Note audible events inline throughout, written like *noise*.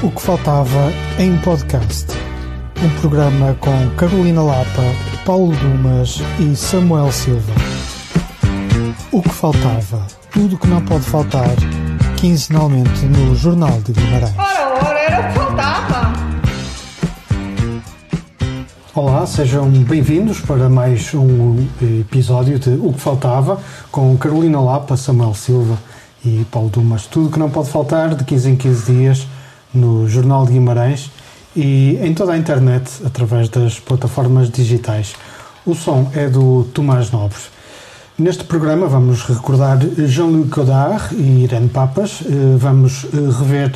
O que faltava em podcast. Um programa com Carolina Lapa, Paulo Dumas e Samuel Silva. O que faltava. Tudo o que não pode faltar. Quinzenalmente no Jornal de Guimarães. Ora, ora, era o que faltava. Olá, sejam bem-vindos para mais um episódio de O que Faltava com Carolina Lapa, Samuel Silva e Paulo Dumas. Tudo que não pode faltar de 15 em 15 dias no Jornal de Guimarães e em toda a internet através das plataformas digitais. O som é do Tomás Nobre. Neste programa vamos recordar Jean-Luc Godard e Irene Papas, vamos rever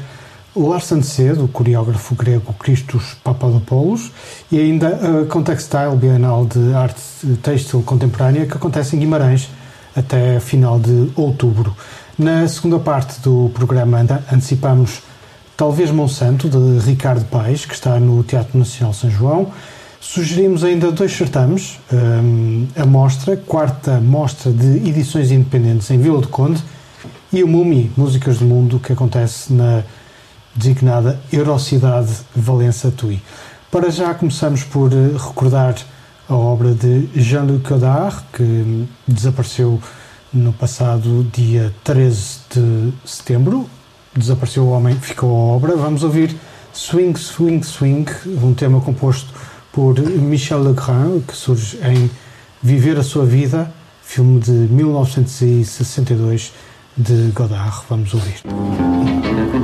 Lars C, do coreógrafo grego Christos Papadopoulos, e ainda a Contextile Bienal de Arte Têxtil Contemporânea, que acontece em Guimarães até final de outubro. Na segunda parte do programa antecipamos Talvez Monsanto, de Ricardo Paes, que está no Teatro Nacional São João. Sugerimos ainda dois certames, a Mostra, quarta Mostra de Edições Independentes em Vila do Conde, e o Mumi, Músicas do Mundo, que acontece na designada Eurocidade Valença Tui. Para já começamos por recordar a obra de Jean-Luc Godard, que desapareceu no passado dia 13 de setembro. Desapareceu o homem, ficou a obra. Vamos ouvir Swing, Swing, Swing, um tema composto por Michel Legrand, que surge em Viver a Sua Vida, filme de 1962 de Godard. Vamos ouvir. *laughs*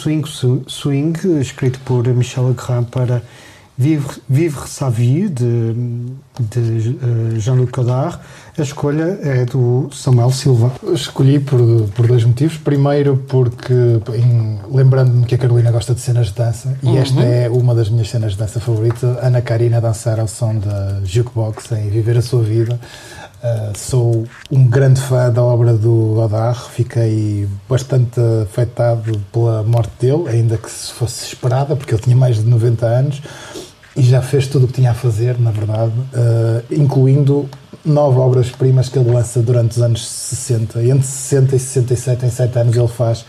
Swing, Swing, escrito por Michel Legrand para Vivre, Vivre sa vie, de, de uh, Jean-Luc Godard. A escolha é do Samuel Silva. Escolhi por, por dois motivos. Primeiro, porque, lembrando-me que a Carolina gosta de cenas de dança, e uhum. esta é uma das minhas cenas de dança favoritas, Ana Karina dançar ao som da Jukebox em Viver a Sua Vida. Uh, sou um grande fã da obra do Godard, fiquei bastante afetado pela morte dele, ainda que se fosse esperada, porque ele tinha mais de 90 anos. e já fez tudo o que tinha a fazer, na verdade, uh, incluindo nove obras-primas que ele lança durante os anos 60. Entre 60 e 67, em 7 anos, ele faz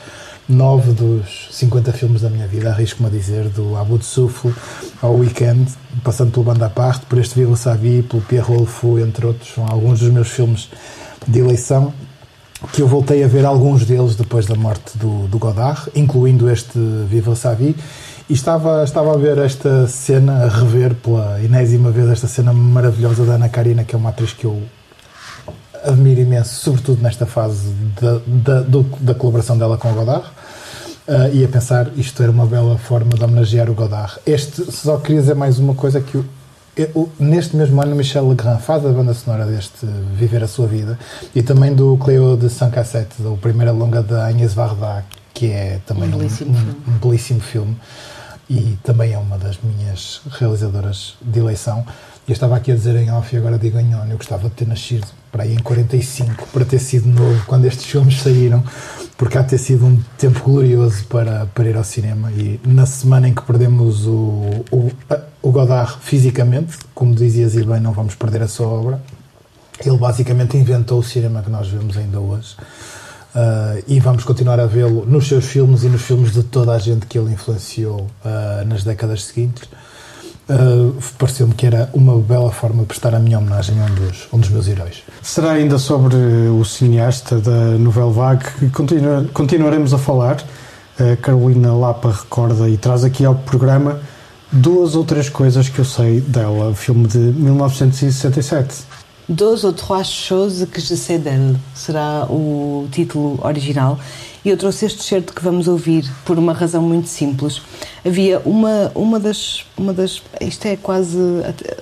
nove dos 50 filmes da minha vida, arrisco-me a dizer, do Abu Souffle ao Weekend, passando pelo Banda Parte, por este Viva Savi, pelo Pierre Rolfou, entre outros, são alguns dos meus filmes de eleição que eu voltei a ver alguns deles depois da morte do, do Godard, incluindo este Viva Savi, e estava, estava a ver esta cena, a rever pela enésima vez esta cena maravilhosa da Ana Karina, que é uma atriz que eu admiro imenso, sobretudo nesta fase da, da, colaboração dela com o Godard. Uh, e a pensar, isto era uma bela forma de homenagear o Godard. Este, só queria dizer mais uma coisa que o, eu, neste mesmo ano Michel Legrand faz a banda sonora deste Viver a Sua Vida e também do Cleo de Saint Cassette, o primeira longa da Agnès Varda, que é também um belíssimo, um, filme. Um, um belíssimo filme e também é uma das minhas realizadoras de eleição. Eu estava aqui a dizer em off e agora digo em on, eu gostava de ter nascido para aí em 45, para ter sido novo quando estes filmes saíram, porque há ter sido um tempo glorioso para, para ir ao cinema. E na semana em que perdemos o, o, o Godard fisicamente, como dizias e bem, não vamos perder a sua obra, ele basicamente inventou o cinema que nós vemos ainda hoje. Uh, e vamos continuar a vê-lo nos seus filmes e nos filmes de toda a gente que ele influenciou uh, nas décadas seguintes. Uh, Pareceu-me que era uma bela forma de prestar a minha homenagem a um dos, um dos meus heróis. Será ainda sobre o cineasta da Nouvelle Vague que continua, continuaremos a falar. A Carolina Lapa recorda e traz aqui ao programa duas ou três coisas que eu sei dela, filme de 1967. Deux ou trois choses que je sais d'elle será o título original. E eu trouxe este certo que vamos ouvir por uma razão muito simples. Havia uma, uma, das, uma das. Isto é quase.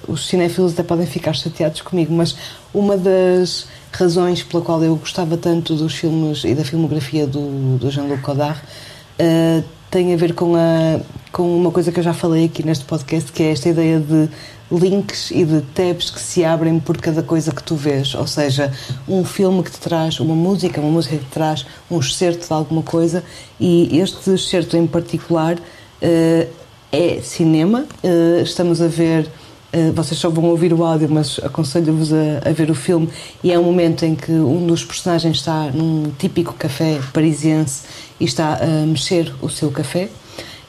Os cinéfilos até podem ficar chateados comigo, mas uma das razões pela qual eu gostava tanto dos filmes e da filmografia do, do Jean-Luc Godard uh, tem a ver com, a, com uma coisa que eu já falei aqui neste podcast, que é esta ideia de links e de tabs que se abrem por cada coisa que tu vês. Ou seja, um filme que te traz uma música, uma música que te traz um excerto de alguma coisa, e este excerto em particular uh, é cinema. Uh, estamos a ver. Uh, vocês só vão ouvir o áudio, mas aconselho-vos a, a, ver o filme. E é um momento em que um dos personagens está num típico café parisiense e está a mexer o seu café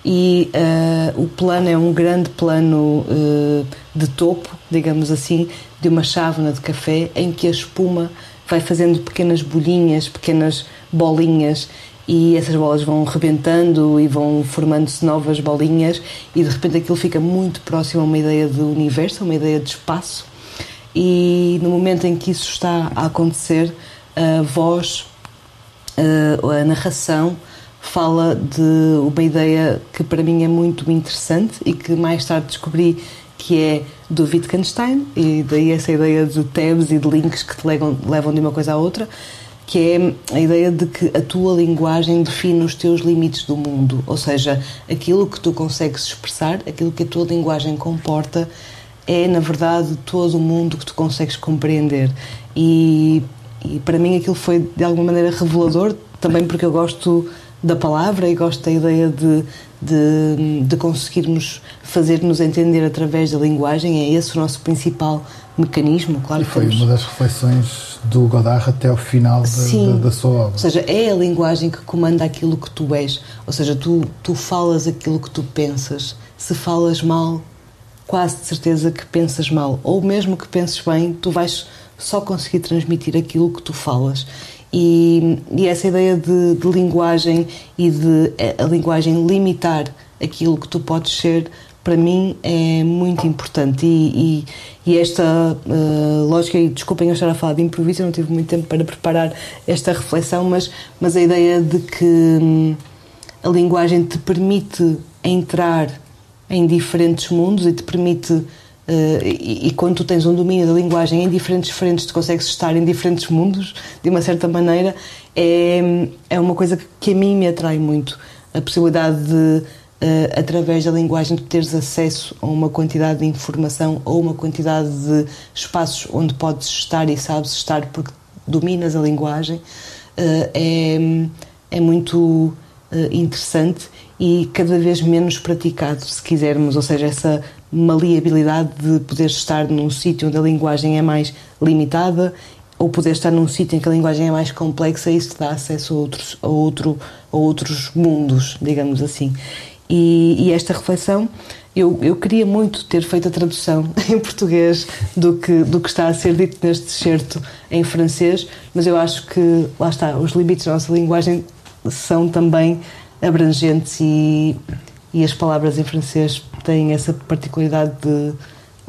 e uh, o plano é um grande plano uh, de topo, digamos assim, de uma chávena de café em que a espuma vai fazendo pequenas bolhinhas, pequenas bolinhas e essas bolas vão rebentando e vão formando-se novas bolinhas e de repente aquilo fica muito próximo a uma ideia de universo, a uma ideia de espaço. E no momento em que isso está a acontecer, a voz, a narração fala de uma ideia que para mim é muito interessante e que mais tarde descobri que é do Wittgenstein, e daí essa ideia de tabs e de links que te levam, levam de uma coisa à outra, que é a ideia de que a tua linguagem define os teus limites do mundo, ou seja, aquilo que tu consegues expressar, aquilo que a tua linguagem comporta, é na verdade todo o mundo que tu consegues compreender. E, e para mim aquilo foi de alguma maneira revelador, também porque eu gosto da palavra e gosto da ideia de, de, de conseguirmos fazer-nos entender através da linguagem. É esse o nosso principal mecanismo, claro. E foi uma das reflexões do Godard até ao final da, da, da, sua obra. Ou seja, é a linguagem que comanda aquilo que tu és. Ou seja, tu, tu falas aquilo que tu pensas. Se falas mal, quase de certeza que pensas mal. Ou mesmo que penses bem, tu vais só conseguir transmitir aquilo que tu falas. E, e essa ideia de, de, linguagem e de a linguagem limitar aquilo que tu podes ser, para mim é muito importante. E, e, e esta uh, lógica, e desculpem eu estar a falar de improviso, eu não tive muito tempo para preparar esta reflexão, mas, mas a ideia de que hum, a linguagem te permite entrar em diferentes mundos e te permite Uh, e, e, quando tu tens um domínio da linguagem em diferentes frentes, tu consegues estar em diferentes mundos, de uma certa maneira, é, é uma coisa que, que a mim me atrai muito. A possibilidade de, uh, através da linguagem, tu teres acesso a uma quantidade de informação ou uma quantidade de espaços onde podes estar e sabes estar porque dominas a linguagem, uh, é, é muito interessante e cada vez menos praticado, se quisermos, ou seja, essa maleabilidade de poder estar num sítio onde a linguagem é mais limitada ou poder estar num sítio em que a linguagem é mais complexa, isso dá acesso a outros, a outro, a outros mundos, digamos assim. E, e esta reflexão, eu, eu queria muito ter feito a tradução *laughs* em português do que, do que está a ser dito neste certo em francês, mas eu acho que, lá está, os limites da nossa linguagem são também abrangentes e, e as palavras em francês têm essa particularidade de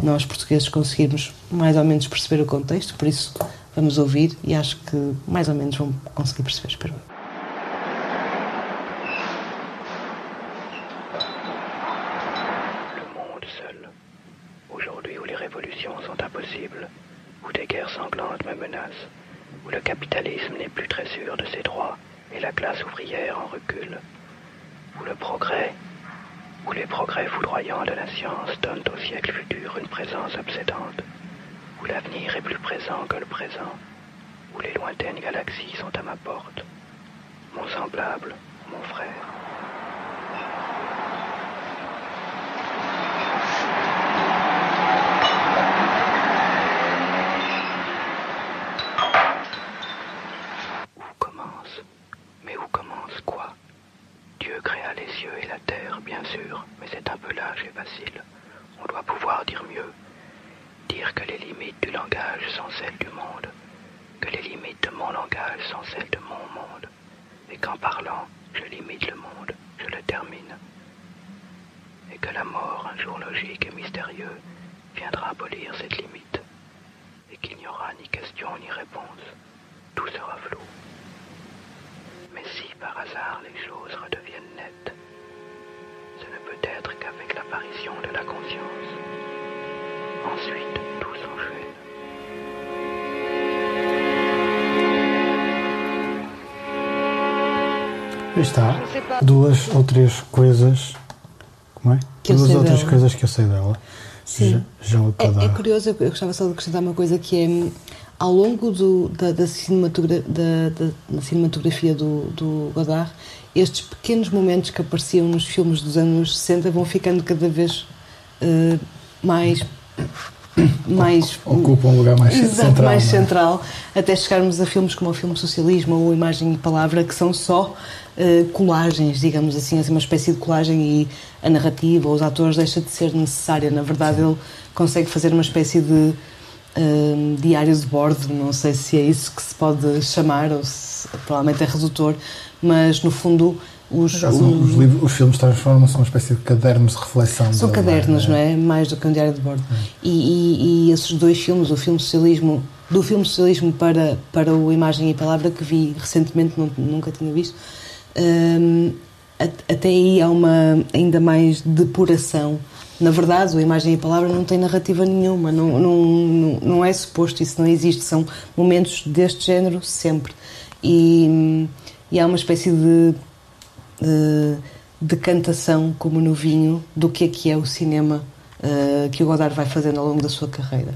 nós portugueses conseguirmos mais ou menos perceber o contexto, por isso vamos ouvir e acho que mais ou menos vão conseguir perceber, espero. Révolutions sont impossibles, où des guerres sanglantes me menacent, où le capitalisme n'est plus très sûr de ses droits et la classe ouvrière en recul, où le progrès, où les progrès foudroyants de la science donnent au siècle futur une présence obsédante, où l'avenir est plus présent que le présent, où les lointaines galaxies sont à ma porte, mon semblable, mon frère. Está. Duas ou três coisas. Como é? Que Duas ou três dela. coisas que eu sei dela. Sim. Já, já É, é curioso, eu gostava só de acrescentar uma coisa que é hum, ao longo do, da, da, cinematogra- da- da- cinematografia do, do Godard, estes pequenos momentos que apareciam nos filmes dos anos 60 vão ficando cada vez eh, mais *coughs* mais Ocupa um lugar mais Exato, central. mais é? central, até chegarmos a filmes como o filme Socialismo ou Imagem e Palavra, que são só eh, colagens, digamos assim, assim, uma espécie de colagem e a narrativa, os atores deixa de ser necessária. Na verdade, ele consegue fazer uma espécie de eh, diário de bordo, não sei se é isso que se pode chamar, ou se provavelmente é redutor, mas no fundo os, os- os, livros- os filmes transformam-se numa espécie de cadernos de reflexão. são cadernos, não é? Mais do que um diário de bordo. E, e- e esses dois filmes, o filme Socialismo, do filme Socialismo para, para o Imagem e Palavra, que vi recentemente, não- nunca tinha visto, hum, até aí há uma ainda mais depuração. Na verdade, o Imagem e Palavra não tem narrativa nenhuma, não, não, não, não é suposto, isso não existe. São momentos deste género sempre. E, e há uma espécie de de decantação, como no vinho, do que é que é o cinema eh, que o Godard vai fazendo ao longo da sua carreira.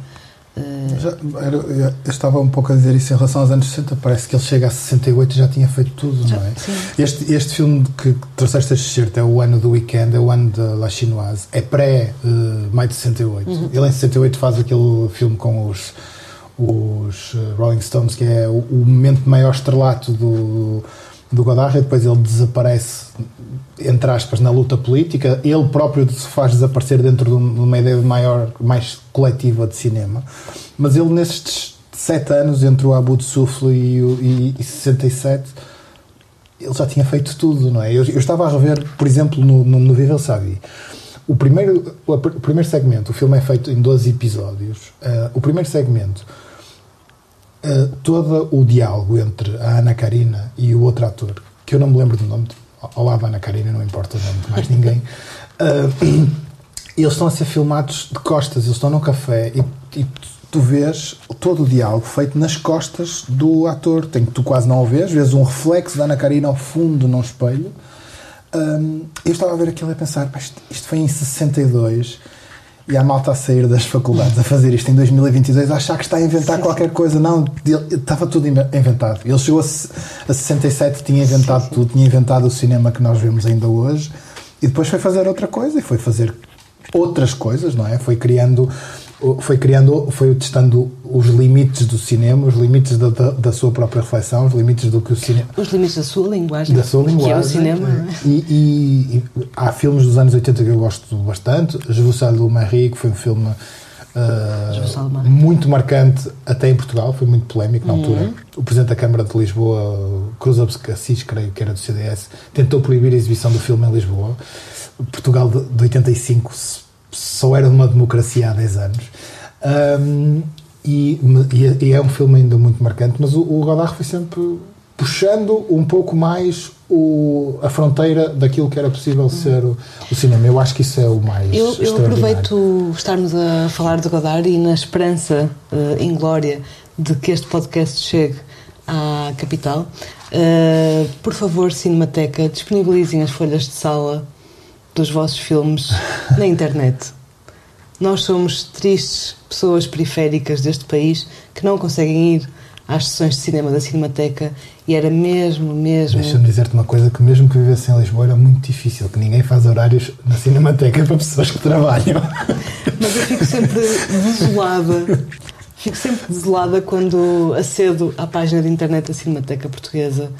Eh, Já, eu estava um pouco a dizer isso em relação aos anos 60. Parece que ele chega a 68 e já tinha feito tudo, Já, não é? sim. Este, este filme que trouxeste este certo é o ano do Weekend, é o ano da La Chinoise, é pré-maio de 68. Uhum. Ele em 68 faz aquele filme com os, os eh, Rolling Stones, que é o, o momento maior estrelato do, do Godard, e depois ele desaparece, entre aspas, na luta política. Ele próprio se faz desaparecer dentro de um- uma ideia maior, mais coletiva de cinema. Mas ele, nestes sete anos, entre o Abu Souffle e, o- e, e 67, ele já tinha feito tudo, não é? Eu, eu estava a rever, por exemplo, no, no, no Viva El Sabi. O primeiro, o, primeiro segmento, o filme é feito em 12 episódios. Ah, o primeiro segmento, ah, todo o diálogo entre a Ana Karina e o outro ator, que eu não me lembro do nome, ao lado Ana Karina, não importa o nome de mais ninguém, ah, *laughs* eles estão a ser filmados de costas, eles estão num café e, e tu vês todo o diálogo feito nas costas do ator. Tem que tu quase não o vês, vês um reflexo da Ana Karina ao fundo num espelho. Hum, eu estava a ver aquilo e a pensar, "Pá, isto, isto foi em 62 e a malta a sair das faculdades a fazer isto em 2022 a achar que está a inventar qualquer coisa. Não, ele- estava tudo inve- inventado. Ele chegou a, a 67, tinha inventado tudo, tinha inventado o cinema que nós vemos ainda hoje. e depois foi fazer outra coisa e foi fazer outras coisas, não é? Foi criando foi criando, foi testando os limites do cinema, os limites da, da, da, sua própria reflexão, os limites do que o cinema. Os limites da sua linguagem. Da sua linguagem. Que é o cinema. É? E, e, e, há filmes dos anos 80 que eu gosto bastante. Je vous salue Marie, que foi um filme uh, muito marcante, até em Portugal, foi muito polémico na uhum. altura. O Presidente da Câmara de Lisboa, Cruz Assis, creio que era do CDS, tentou proibir a exibição do filme em Lisboa. Portugal de, de 85 só era uma democracia há 10 anos. Um, e, e, é um filme ainda muito marcante, mas o, o Godard foi sempre puxando um pouco mais o, a fronteira daquilo que era possível ser o, o, cinema. Eu acho que isso é o mais Eu, eu aproveito estarmos a falar de Godard e na esperança, uh, em glória, de que este podcast chegue à capital. Uh, por favor, Cinemateca, disponibilizem as folhas de sala dos vossos filmes *laughs* na internet. Nós somos tristes pessoas periféricas deste país que não conseguem ir às sessões de cinema da Cinemateca e era mesmo, mesmo. Deixa-me dizer-te uma coisa: que mesmo que vivesse em Lisboa era muito difícil, que ninguém faz horários na Cinemateca para pessoas que trabalham. *laughs* Mas eu fico sempre desolada. Fico sempre desolada quando acedo à página de internet da Cinemateca Portuguesa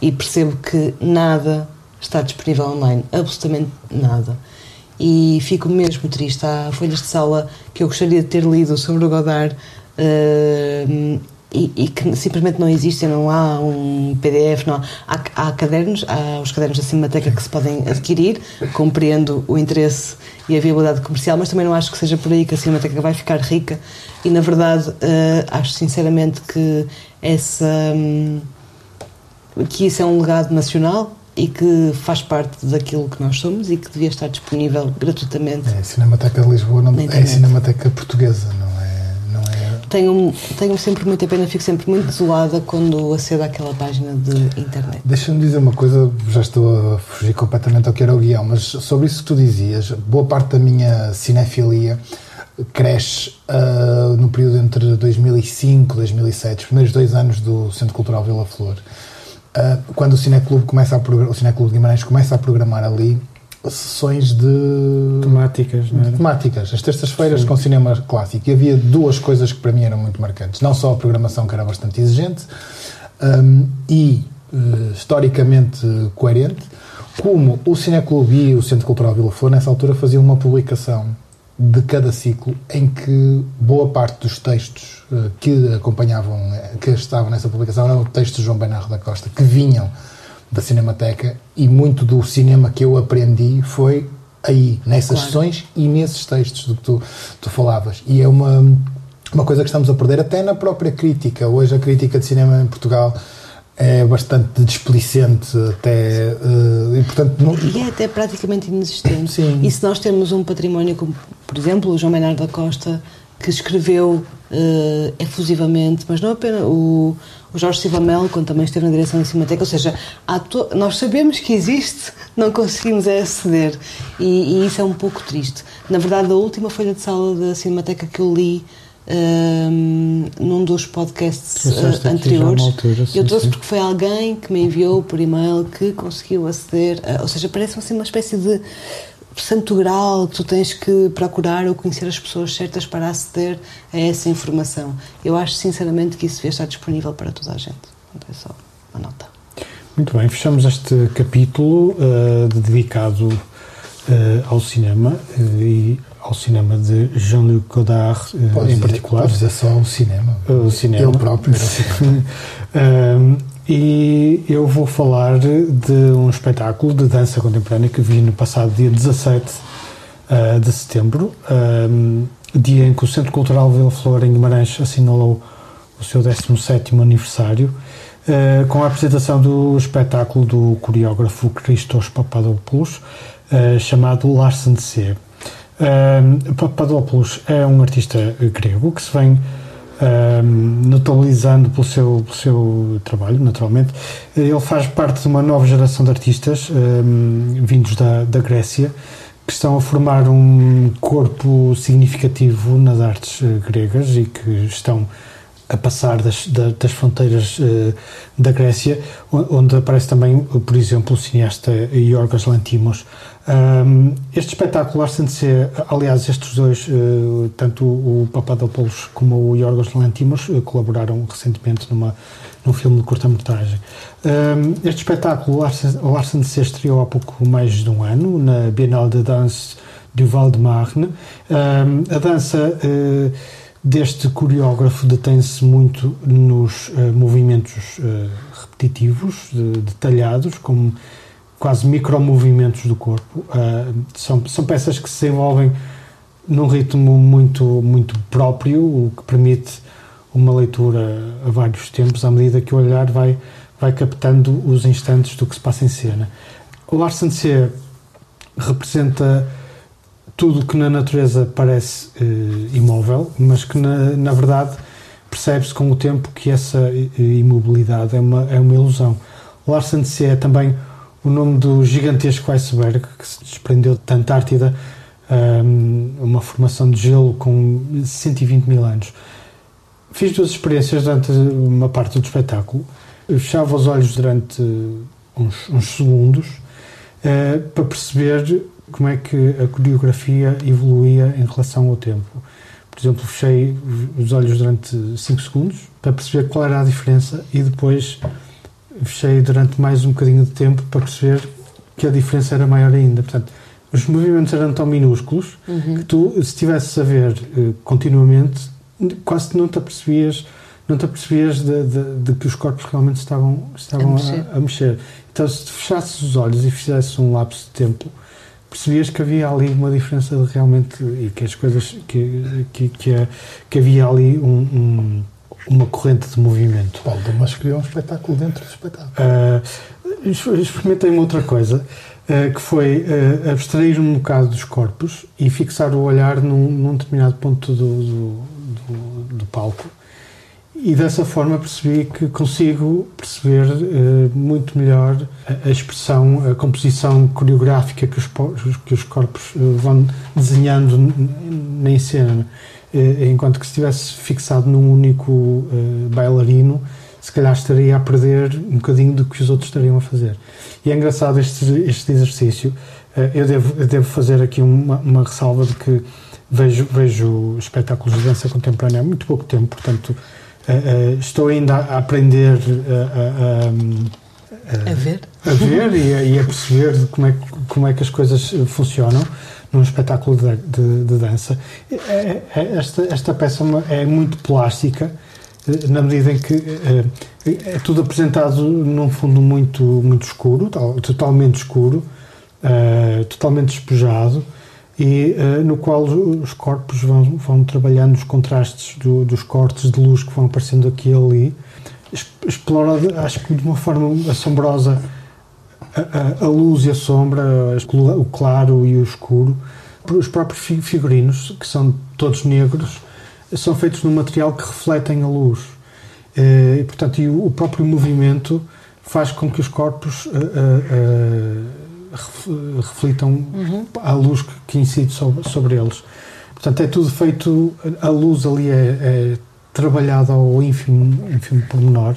e percebo que nada está disponível online, absolutamente nada. E fico mesmo triste. Há folhas de sala que eu gostaria de ter lido sobre o Godard uh, e, e, que simplesmente não existem, não há um PDF, não há, há, há cadernos, há os cadernos da Cinemateca que se podem adquirir, compreendo o interesse e a viabilidade comercial, mas também não acho que seja por aí que a Cinemateca vai ficar rica e, na verdade, uh, acho sinceramente que essa... Um, que isso é um legado nacional e que faz parte daquilo que nós somos e que devia estar disponível gratuitamente. É, a Cinemateca de Lisboa não, é a Cinemateca Portuguesa, não é? Não é... Tenho, tenho sempre muita pena, fico sempre muito desolada quando acedo àquela página de internet. Deixa-me dizer uma coisa, já estou a fugir completamente ao que era o guião, mas sobre isso que tu dizias, boa parte da minha cinefilia cresce uh, no período entre 2005 e 2007, os primeiros dois anos do Centro Cultural Vila Flor. Uh, quando o Cineclube começa a o Cineclube de Guimarães começa a programar ali sessões de temáticas, não era? temáticas, as terças-feiras com cinema clássico. E havia duas coisas que para mim eram muito marcantes. Não só a programação que era bastante exigente um, e uh, historicamente coerente, como o Cineclube e o Centro Cultural Vila Flor nessa altura faziam uma publicação de cada ciclo em que boa parte dos textos uh, que acompanhavam, eh, que estavam nessa publicação eram textos de João Bernardo da Costa, que vinham da Cinemateca e muito do cinema que eu aprendi foi aí, nessas claro. sessões e nesses textos do que tu, tu falavas. E é uma, uma coisa que estamos a perder até na própria crítica. Hoje a crítica de cinema em Portugal é bastante displicente até uh, e portanto não... e é até praticamente inexistente. Sim. e se nós temos um património como por exemplo o João Bernardo da Costa que escreveu uh, efusivamente mas não apenas o, o Jorge Silva Melo quando também esteve na direção da Cinemateca ou seja to... nós sabemos que existe *laughs* não conseguimos aceder. E, e, isso é um pouco triste. Na verdade a última folha de sala da Cinemateca que eu li um, num dos podcasts uh, anteriores. Altura, sim, eu trouxe sim. porque foi alguém que me enviou por e-mail que conseguiu aceder, a, ou seja, parece assim uma espécie de santo grau que tu tens que procurar ou conhecer as pessoas certas para aceder a essa informação. Eu acho sinceramente que isso devia estar disponível para toda a gente. Então é só uma nota. Muito bem, fechamos este capítulo uh, dedicado uh, ao cinema e ao cinema de Jean-Luc Godard pode em particular. Pode dizer só o cinema. O cinema. Ele próprio *laughs* um, e eu vou falar de um espetáculo de dança contemporânea que vi no passado dia 17 uh, de setembro, um, dia em que o Centro Cultural Vila Flor em Guimarães assinalou o seu 17º aniversário, uh, com a apresentação do espetáculo do coreógrafo Christos Papadopoulos, uh, chamado Larsen C. Uh, Papadopoulos é um artista grego que se vem uh, notabilizando pelo seu, pelo seu trabalho, naturalmente. Ele faz parte de uma nova geração de artistas uh, vindos da, da Grécia que estão a formar um corpo significativo nas artes eh, gregas e que estão a passar das, das fronteiras uh, da Grécia, onde aparece também, por exemplo, o cineasta Yorgos Lantimos, Um, este espetáculo, C, aliás, estes dois, uh, tanto o Papadopoulos como o Yorgos Lantimos, uh, colaboraram recentemente numa, num filme de curta-metragem. Um, este espetáculo, o Arsene C, estreou há pouco mais de um ano, na Bienal de Danse du Val-de-Marne. Um, a dança uh, deste coreógrafo detém-se muito nos movimentos repetitivos, de, detalhados, como quase micromovimentos do corpo. Uh, são, são peças que se envolvem num ritmo muito, muito próprio, o que permite uma leitura a vários tempos, à medida que o olhar vai, vai captando os instantes do que se passa em cena. O Larsen C representa tudo que na natureza parece uh, imóvel, mas que na, na verdade percebe-se com o tempo que essa uh, imobilidade é uma, é uma ilusão. O Larsen C é também o nome do gigantesco iceberg que se desprendeu da Antártida, uma formação de gelo com 120 mil anos. Fiz duas experiências durante uma parte do espetáculo. Eu fechava os olhos durante uns, uns segundos uh, para perceber como é que a coreografia evoluía em relação ao tempo. Por exemplo, fechei os olhos durante 5 segundos para perceber qual era a diferença e depois fechei durante mais um bocadinho de tempo para perceber que a diferença era maior ainda. Portanto, os movimentos eram tão minúsculos uhum. que tu, se estivesse a ver uh, continuamente, quase não te apercebias, não te apercebias de, de, de que os corpos realmente estavam, estavam a, mexer. A, a, mexer. Então, se fechasses os olhos e fizesses um lapso de tempo, percebias que havia ali uma diferença de realmente e que as coisas que, que, que, que havia ali um, um uma corrente de movimento. Paulo mas criou um espetáculo dentro do espetáculo. Uh, experimentei uma outra coisa, uh, que foi uh, abstrair um bocado dos corpos e fixar o olhar num, num determinado ponto do, do, do, do, palco. E dessa forma percebi que consigo perceber uh, muito melhor a, a, expressão, a composição coreográfica que os, que os corpos vão desenhando na cena. Eh, enquanto que se estivesse fixado num único uh, bailarino, se calhar estaria a perder um bocadinho do que os outros estariam a fazer. E é engraçado este, este exercício. Uh, eu, devo, eu devo fazer aqui uma, uma ressalva de que vejo, vejo espetáculos de dança contemporânea há muito pouco tempo, portanto, uh, estou ainda a aprender a, a, a ver, a ver e, a, e a perceber como é, como é que as coisas funcionam num espetáculo de, de, de dança. É, é, é, esta, esta peça é muito plástica, eh, na medida em que é, é tudo apresentado num fundo muito, muito escuro, totalmente escuro, é, totalmente despejado, e é, no qual os corpos vão, vão trabalhando os contrastes do, dos cortes de luz que vão aparecendo aqui e ali. Explora, acho que de uma forma assombrosa, a, a, luz e a sombra, o claro e o escuro, os próprios figurinos, que são todos negros, são feitos num material que refletem a luz. Eh, e, portanto, e o próprio movimento faz com que os corpos uh, uh, reflitam uhum. a luz que, que incide sobre, sobre, eles. Portanto, é tudo feito, a luz ali é, é trabalhada ao ínfimo, ínfimo pormenor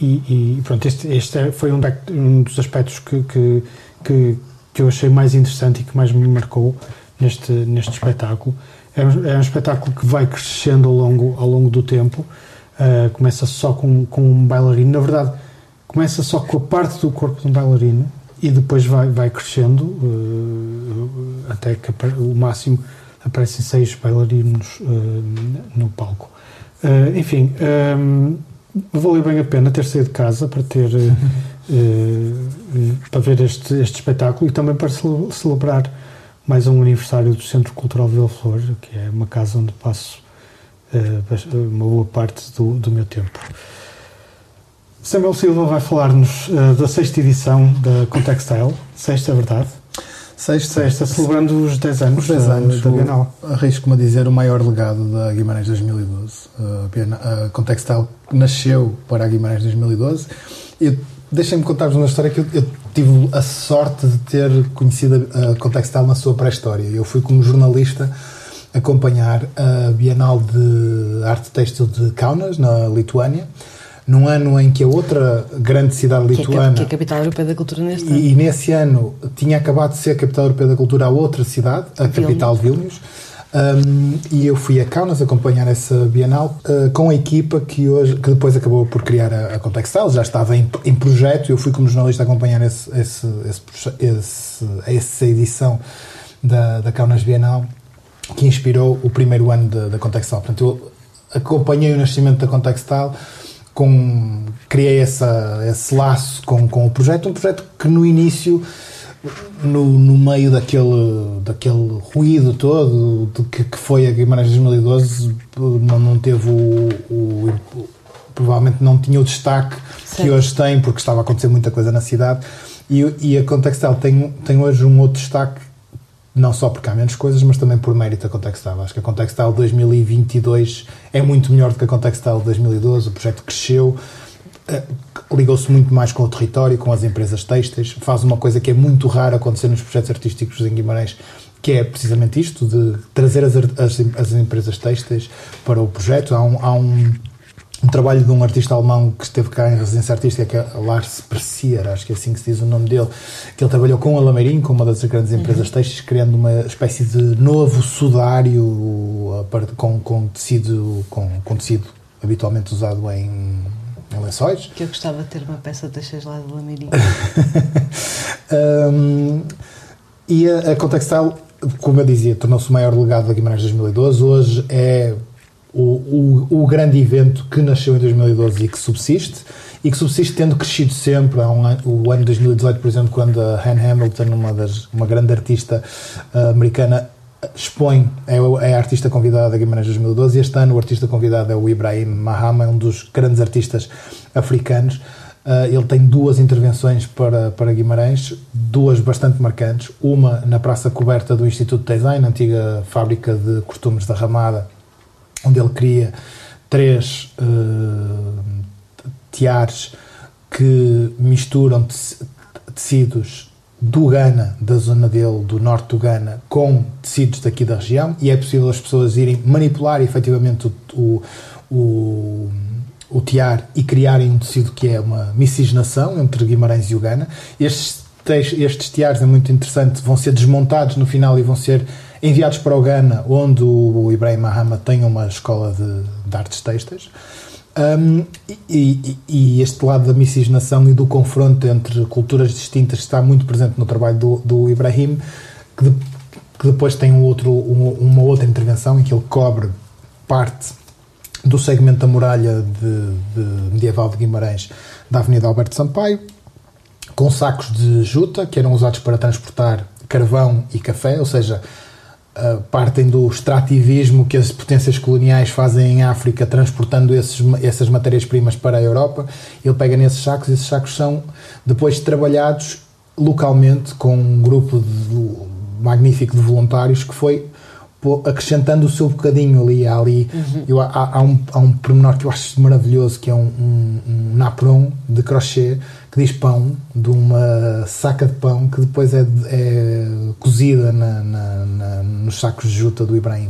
e, e pronto, este, este é, foi um, um dos aspectos que, que, que, que, eu achei mais interessante e que mais me marcou neste, neste espetáculo. É um, é um espetáculo que vai crescendo ao longo, ao longo do tempo. Uh, começa só com, com um bailarino. Na verdade, começa só com a parte do corpo de um bailarino e depois vai, vai crescendo uh, até que o máximo aparecem seis bailarinos uh, no palco. enfim, um, valeu bem a pena ter saído de casa para ter uh, *laughs* para ver este, este espetáculo e também para celebrar mais um aniversário do Centro Cultural Vila Flor, que é uma casa onde passo uh, uma boa parte do, do meu tempo. Samuel Silva vai falar-nos uh, da sexta edição da Contextile. Sexta, é verdade? Sexta, sexta celebrando os 10 anos, os 10 anos da, Bienal. Arrisco-me a dizer o maior legado da Guimarães 2012. A, Contextile nasceu para a Guimarães 2012. Deixem-me contar-vos uma história que eu, eu, tive a sorte de ter conhecido a Contextile na sua pré-história. Eu fui como jornalista acompanhar a Bienal de Arte Têxtil de Kaunas, na Lituânia, num ano em que a outra grande cidade Que é, lituana. que é a capital europeia da cultura neste ano. E, e nesse ano tinha acabado de ser a capital europeia da cultura a outra cidade, a Vilnius. capital Vilnius. Um, e eu fui a Kaunas acompanhar essa Bienal uh, com a equipa que hoje que depois acabou por criar a, a Contextile, já estava em, em projeto e eu fui como jornalista acompanhar esse, esse, esse, essa edição da, da Kaunas Bienal que inspirou o primeiro ano da, da Contextile. Portanto, eu acompanhei o nascimento da Contextile com criei essa, esse laço com, com o projeto, um projeto que no início no, no meio daquele, daquele ruído todo de que, que foi a Guimarães 2012 não, não teve o, o- o- provavelmente não tinha o destaque que Certo. hoje tem porque estava a acontecer muita coisa na cidade e, e a Contextel tem, tem hoje um outro destaque não só porque há menos coisas, mas também por mérito da Contextel. Acho que a Contextel 2022 é muito melhor do que a Contextel 2012, o projeto cresceu, eh, ligou-se muito mais com o território, com as empresas têxteis, faz uma coisa que é muito rara acontecer nos projetos artísticos em Guimarães, que é precisamente isto, de trazer as, as, as empresas têxteis para o projeto. Há um, há um, um trabalho de um artista alemão que esteve cá em residência artística, que é Lars Persier, acho que é assim que se diz o nome dele, que ele trabalhou com a Lameirinho, com uma das grandes empresas têxteis, criando uma espécie de novo sudário com, com tecido com, com tecido habitualmente usado em, em lençóis. Que eu gostava de ter uma peça de Teixeira lá de Lameirinho. *laughs* Um, e a, a Contextile, como eu dizia, tornou-se o maior legado da Guimarães 2012. Hoje é o, o, o grande evento que nasceu em 2012 e que subsiste. E que subsiste tendo crescido sempre. Há um, o ano 2018, por exemplo, quando a Anne Hamilton, uma, das, uma grande artista ah, americana, expõe, é, é a artista convidada da Guimarães 2012 e este ano o artista convidado é o Ibrahim Mahama, um dos grandes artistas africanos. Uh, ele tem duas intervenções para, para Guimarães, duas bastante marcantes. Uma na praça coberta do Instituto Teisai, na antiga fábrica de costumes da Ramada, onde ele cria três uh, tiares que misturam teci- tecidos do Ghana, da zona dele, do norte do Ghana, com tecidos daqui da região e é possível as pessoas irem manipular efetivamente o, o, o, o tiar e criarem um tecido que é uma miscigenação entre Guimarães e o Ghana. Estes, estes tiares é muito interessante, vão ser desmontados no final e vão ser enviados para o Ghana, onde o Ibrahim Mahama tem uma escola de, de artes têxteis. Um, e, e- e este lado da miscigenação e do confronto entre culturas distintas está muito presente no trabalho do, do Ibrahim, que, de- que depois tem um outro, um- uma outra intervenção em que ele cobre parte do segmento da muralha de, de medieval de Guimarães da Avenida Alberto Sampaio, com sacos de juta que eram usados para transportar carvão e café, ou seja, uh, partem do extrativismo que as potências coloniais fazem em África, transportando esses, essas matérias-primas para a Europa. Ele pega nesses sacos e esses sacos são depois trabalhados localmente com um grupo de- magnífico de voluntários que foi acrescentando o seu bocadinho ali. Há, ali eu, há, há um, há um pormenor que eu acho maravilhoso que é um, um, um napron de crochê que diz pão, de uma saca de pão que depois é, é cozida na- na- na- nos sacos de juta do Ibrahim.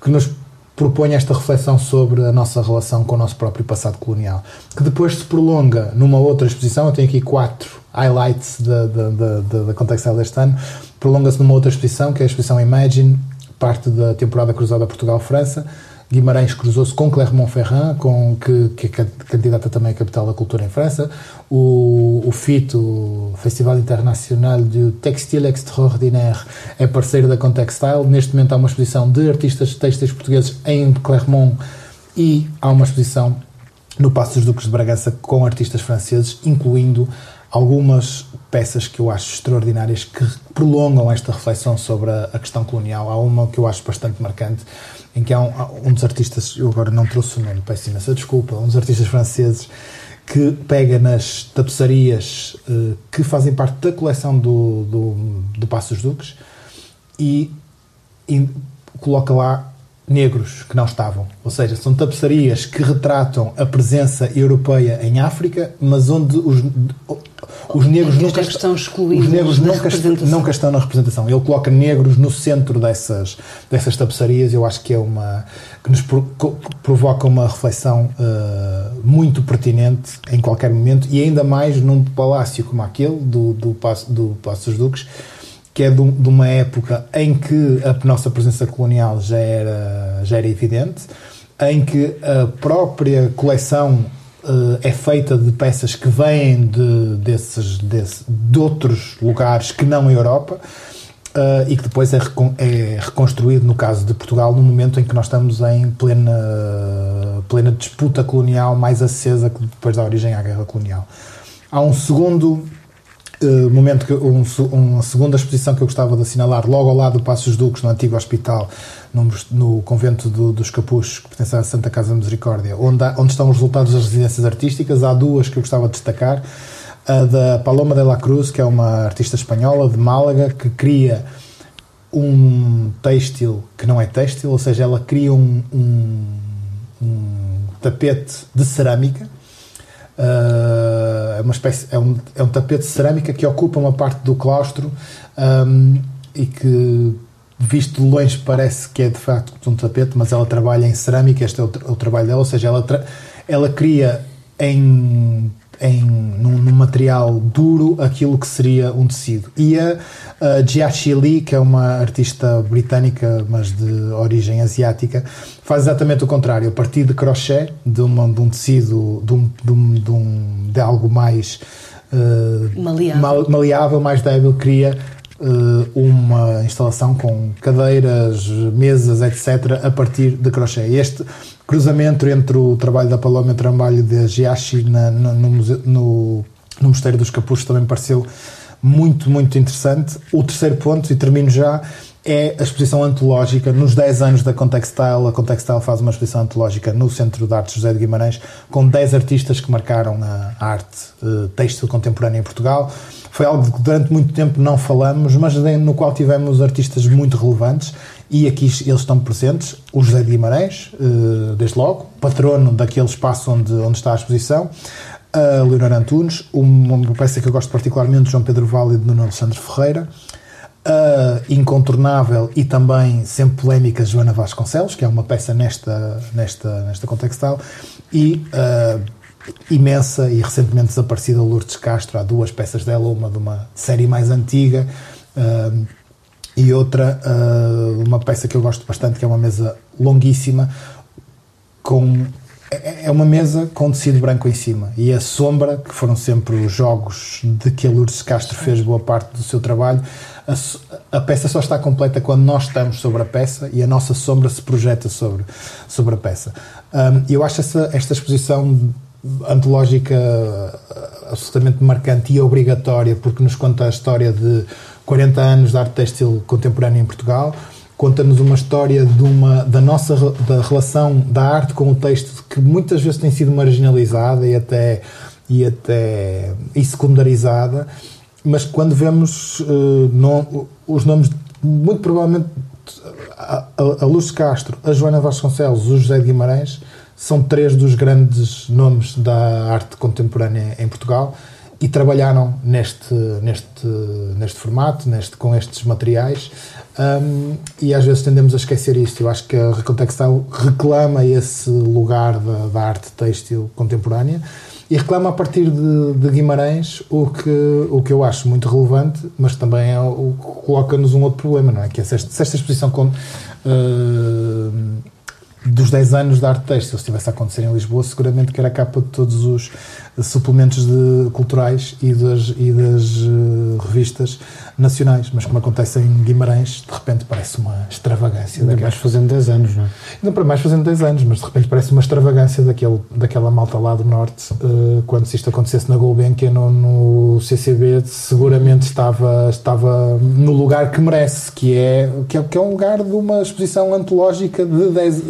Que nos propõe esta reflexão sobre a nossa relação com o nosso próprio passado colonial, que depois se prolonga numa outra exposição. Eu tenho aqui quatro highlights da, da, Contextual deste ano. Prolonga-se numa outra exposição, que é a exposição Imagine, parte da temporada cruzada Portugal-França. Guimarães cruzou-se com Clermont-Ferrand, com, que, que é ca- candidata também à capital da cultura em França. O, o FIT, o Festival Internacional de Textile Extraordinaire, é parceiro da Contextile. Neste momento há uma exposição de artistas têxteis portugueses em Clermont e há uma exposição no Passo dos Duques de Bragança com artistas franceses, incluindo algumas peças que eu acho extraordinárias que prolongam esta reflexão sobre a questão colonial. Há uma que eu acho bastante marcante, em que há um, um dos artistas, eu agora não trouxe o nome, peço imensa desculpa, um dos artistas franceses que pega nas tapeçarias eh, que fazem parte da coleção do, do, do Passo dos Duques e, e coloca lá negros que não estavam. Ou seja, são tapeçarias que retratam a presença europeia em África, mas onde os, os negros nunca estão excluídos Os negros nunca, nunca estão na representação. Ele coloca negros no centro dessas, dessas tapeçarias. Eu acho que é uma que nos provoca uma reflexão uh, muito pertinente em qualquer momento e ainda mais num palácio como aquele do, do, do Passo dos Duques, que é de, de, uma época em que a nossa presença colonial já era, já era evidente, em que a própria coleção uh, é feita de peças que vêm de, desses, desse, de outros lugares que não a Europa. Uh, e que depois é, é, reconstruído, no caso de Portugal, no momento em que nós estamos em plena, plena disputa colonial mais acesa que depois da origem à guerra colonial. Há um segundo uh, momento, que, um, uma segunda exposição que eu gostava de assinalar, logo ao lado do Passos Duques, no antigo hospital, no, no convento do, dos Capuchos, que pertence à Santa Casa Misericórdia, onde, há, onde estão os resultados das residências artísticas. Há duas que eu gostava de destacar a da Paloma de la Cruz, que é uma artista espanhola de Málaga, que cria um têxtil que não é têxtil, ou seja, ela cria um, um, um tapete de cerâmica. Uh, é uma espécie é um, é um tapete de cerâmica que ocupa uma parte do claustro um, e que visto de longe parece que é de facto um tapete, mas ela trabalha em cerâmica, este é o, o trabalho dela, ou seja, ela, ela cria em em, num, num, material duro aquilo que seria um tecido. E a, a Jiaxi Li, que é uma artista britânica, mas de origem asiática, faz exatamente o contrário. A partir de crochê, de, uma, de um tecido, de, um, de, um, de, um, de algo mais uh, maleável. maleável, mais débil, cria uh, uma instalação com cadeiras, mesas, etc., a partir de crochê. Este cruzamento entre o trabalho da Paloma e o trabalho de Giachi na, no, no, no, Mosteiro dos Capuchos também pareceu muito, muito interessante. O terceiro ponto, e termino já, é a exposição antológica. Nos 10 anos da Contextile, a Contextile faz uma exposição antológica no Centro de Arte José de Guimarães, com 10 artistas que marcaram a arte uh, têxtil contemporânea em Portugal. Foi algo que durante muito tempo não falamos, mas no qual tivemos artistas muito relevantes e aqui eles estão presentes. O José de Guimarães, uh, desde logo, patrono daquele espaço onde, onde está a exposição. A Leonor Antunes, uma peça que eu gosto particularmente, João Pedro Vale e de Nuno Alexandre Ferreira a incontornável e também sempre polémica Joana Vasconcelos, que é uma peça nesta, nesta, nesta contextal, e a imensa e recentemente desaparecida Lourdes Castro. Há duas peças dela, uma de uma série mais antiga uh, e outra, uh, uma peça que eu gosto bastante, que é uma mesa longuíssima, com é, é uma mesa com tecido branco em cima e a sombra, que foram sempre os jogos de que a Lourdes Castro fez boa parte do seu trabalho, a, a, peça só está completa quando nós estamos sobre a peça e a nossa sombra se projeta sobre, sobre a peça. Um, eu acho essa, esta exposição antológica absolutamente marcante e obrigatória porque nos conta a história de 40 anos de arte têxtil contemporânea em Portugal, conta-nos uma história de uma, da nossa da relação da arte com o texto que muitas vezes tem sido marginalizada e até, e até e secundarizada mas quando vemos uh, os nomes, muito provavelmente a, a, Luz Castro, a Joana Vasconcelos, o José Guimarães, são três dos grandes nomes da arte contemporânea em Portugal e trabalharam neste, neste, neste formato, neste, com estes materiais. Um, e às vezes tendemos a esquecer isto. Eu acho que a Recontextal reclama esse lugar da, da arte têxtil contemporânea e reclama a partir de, de, Guimarães o que, o que eu acho muito relevante, mas também é o que coloca-nos um outro problema, não é? Que é se esta, se esta exposição com, uh, dos 10 anos de arte têxtil, se estivesse a acontecer em Lisboa, seguramente que era a capa de todos os suplementos de, culturais e das, e das uh, revistas nacionais, mas como acontece em Guimarães, de repente parece uma extravagância. Ainda mais fazendo 10 anos, não é? Ainda para mais fazendo 10 anos, mas de repente parece uma extravagância daquele, daquela malta lá do Norte, uh, quando se isto acontecesse na Gulbenkian ou no CCB, seguramente estava, estava no lugar que merece, que é, que é, que é um lugar de uma exposição antológica de 10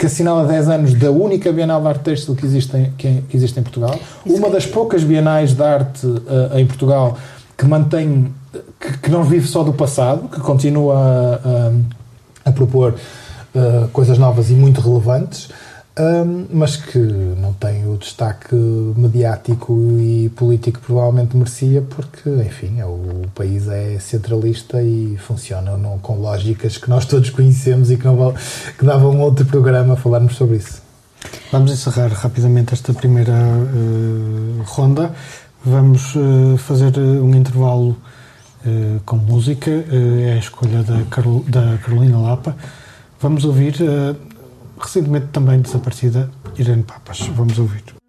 que assinala 10 anos da única Bienal de Arte Têxtil que existe em, que, que existe em Portugal, Isso uma é. das poucas bienais de arte uh, em Portugal que mantém, que, que, não vive só do passado, que continua a, a, a propor uh, coisas novas e muito relevantes, um, mas que não tem o destaque mediático e político que provavelmente merecia, porque, enfim, é o país é centralista e funciona não, com lógicas que nós todos conhecemos e que, não, que davam um outro programa a falarmos sobre isso. Vamos encerrar rapidamente esta primeira uh, ronda. Vamos uh, fazer um intervalo uh, com música. é a escolha da, Carol, da Carolina Lapa. Vamos ouvir, recentemente também desaparecida, Irene Papas. Vamos ouvir.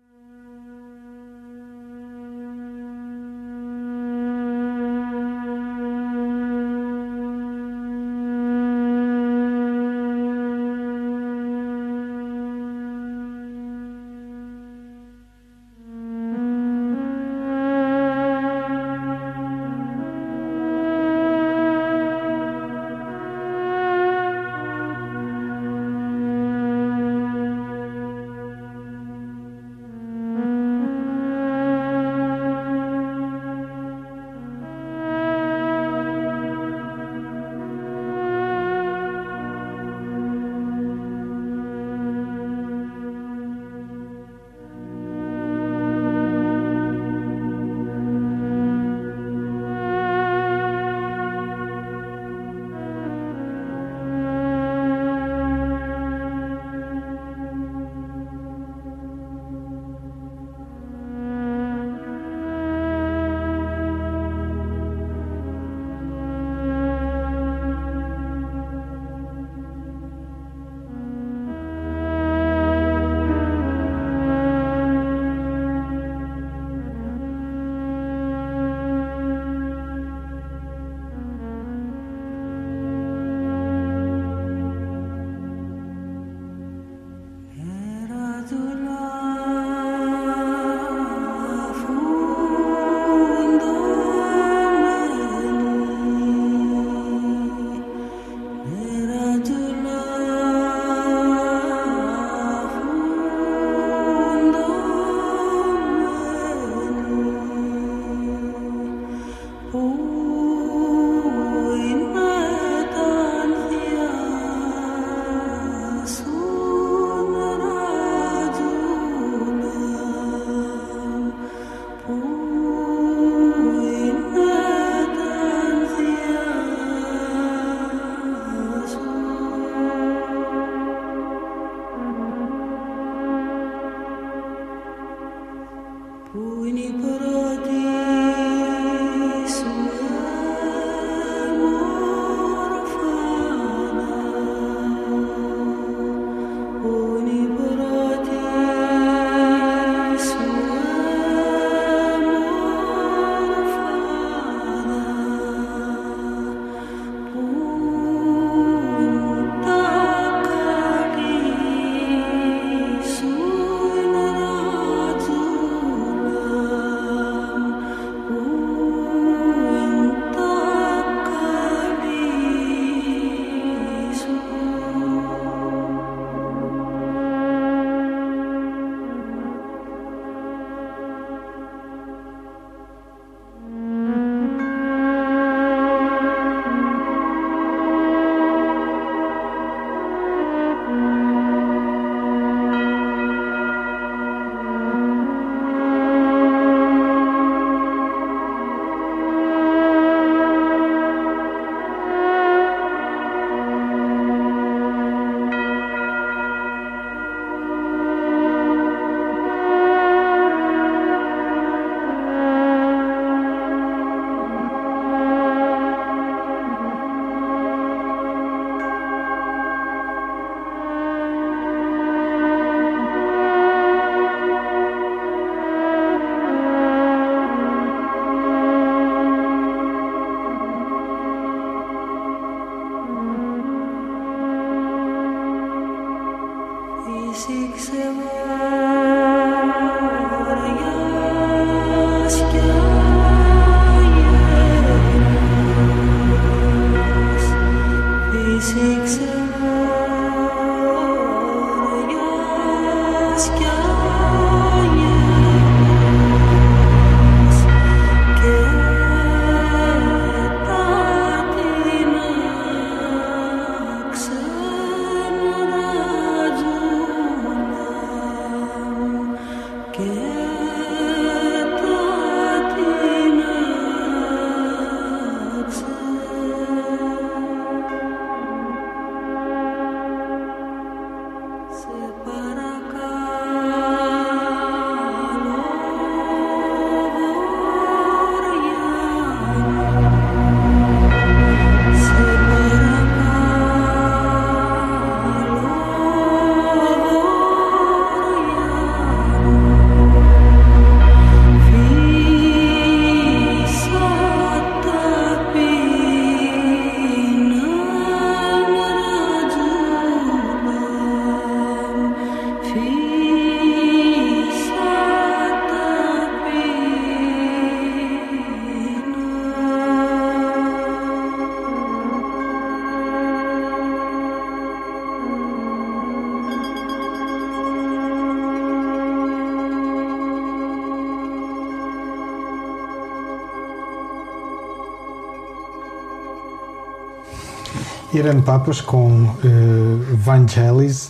Irene Papas com uh, Vangelis,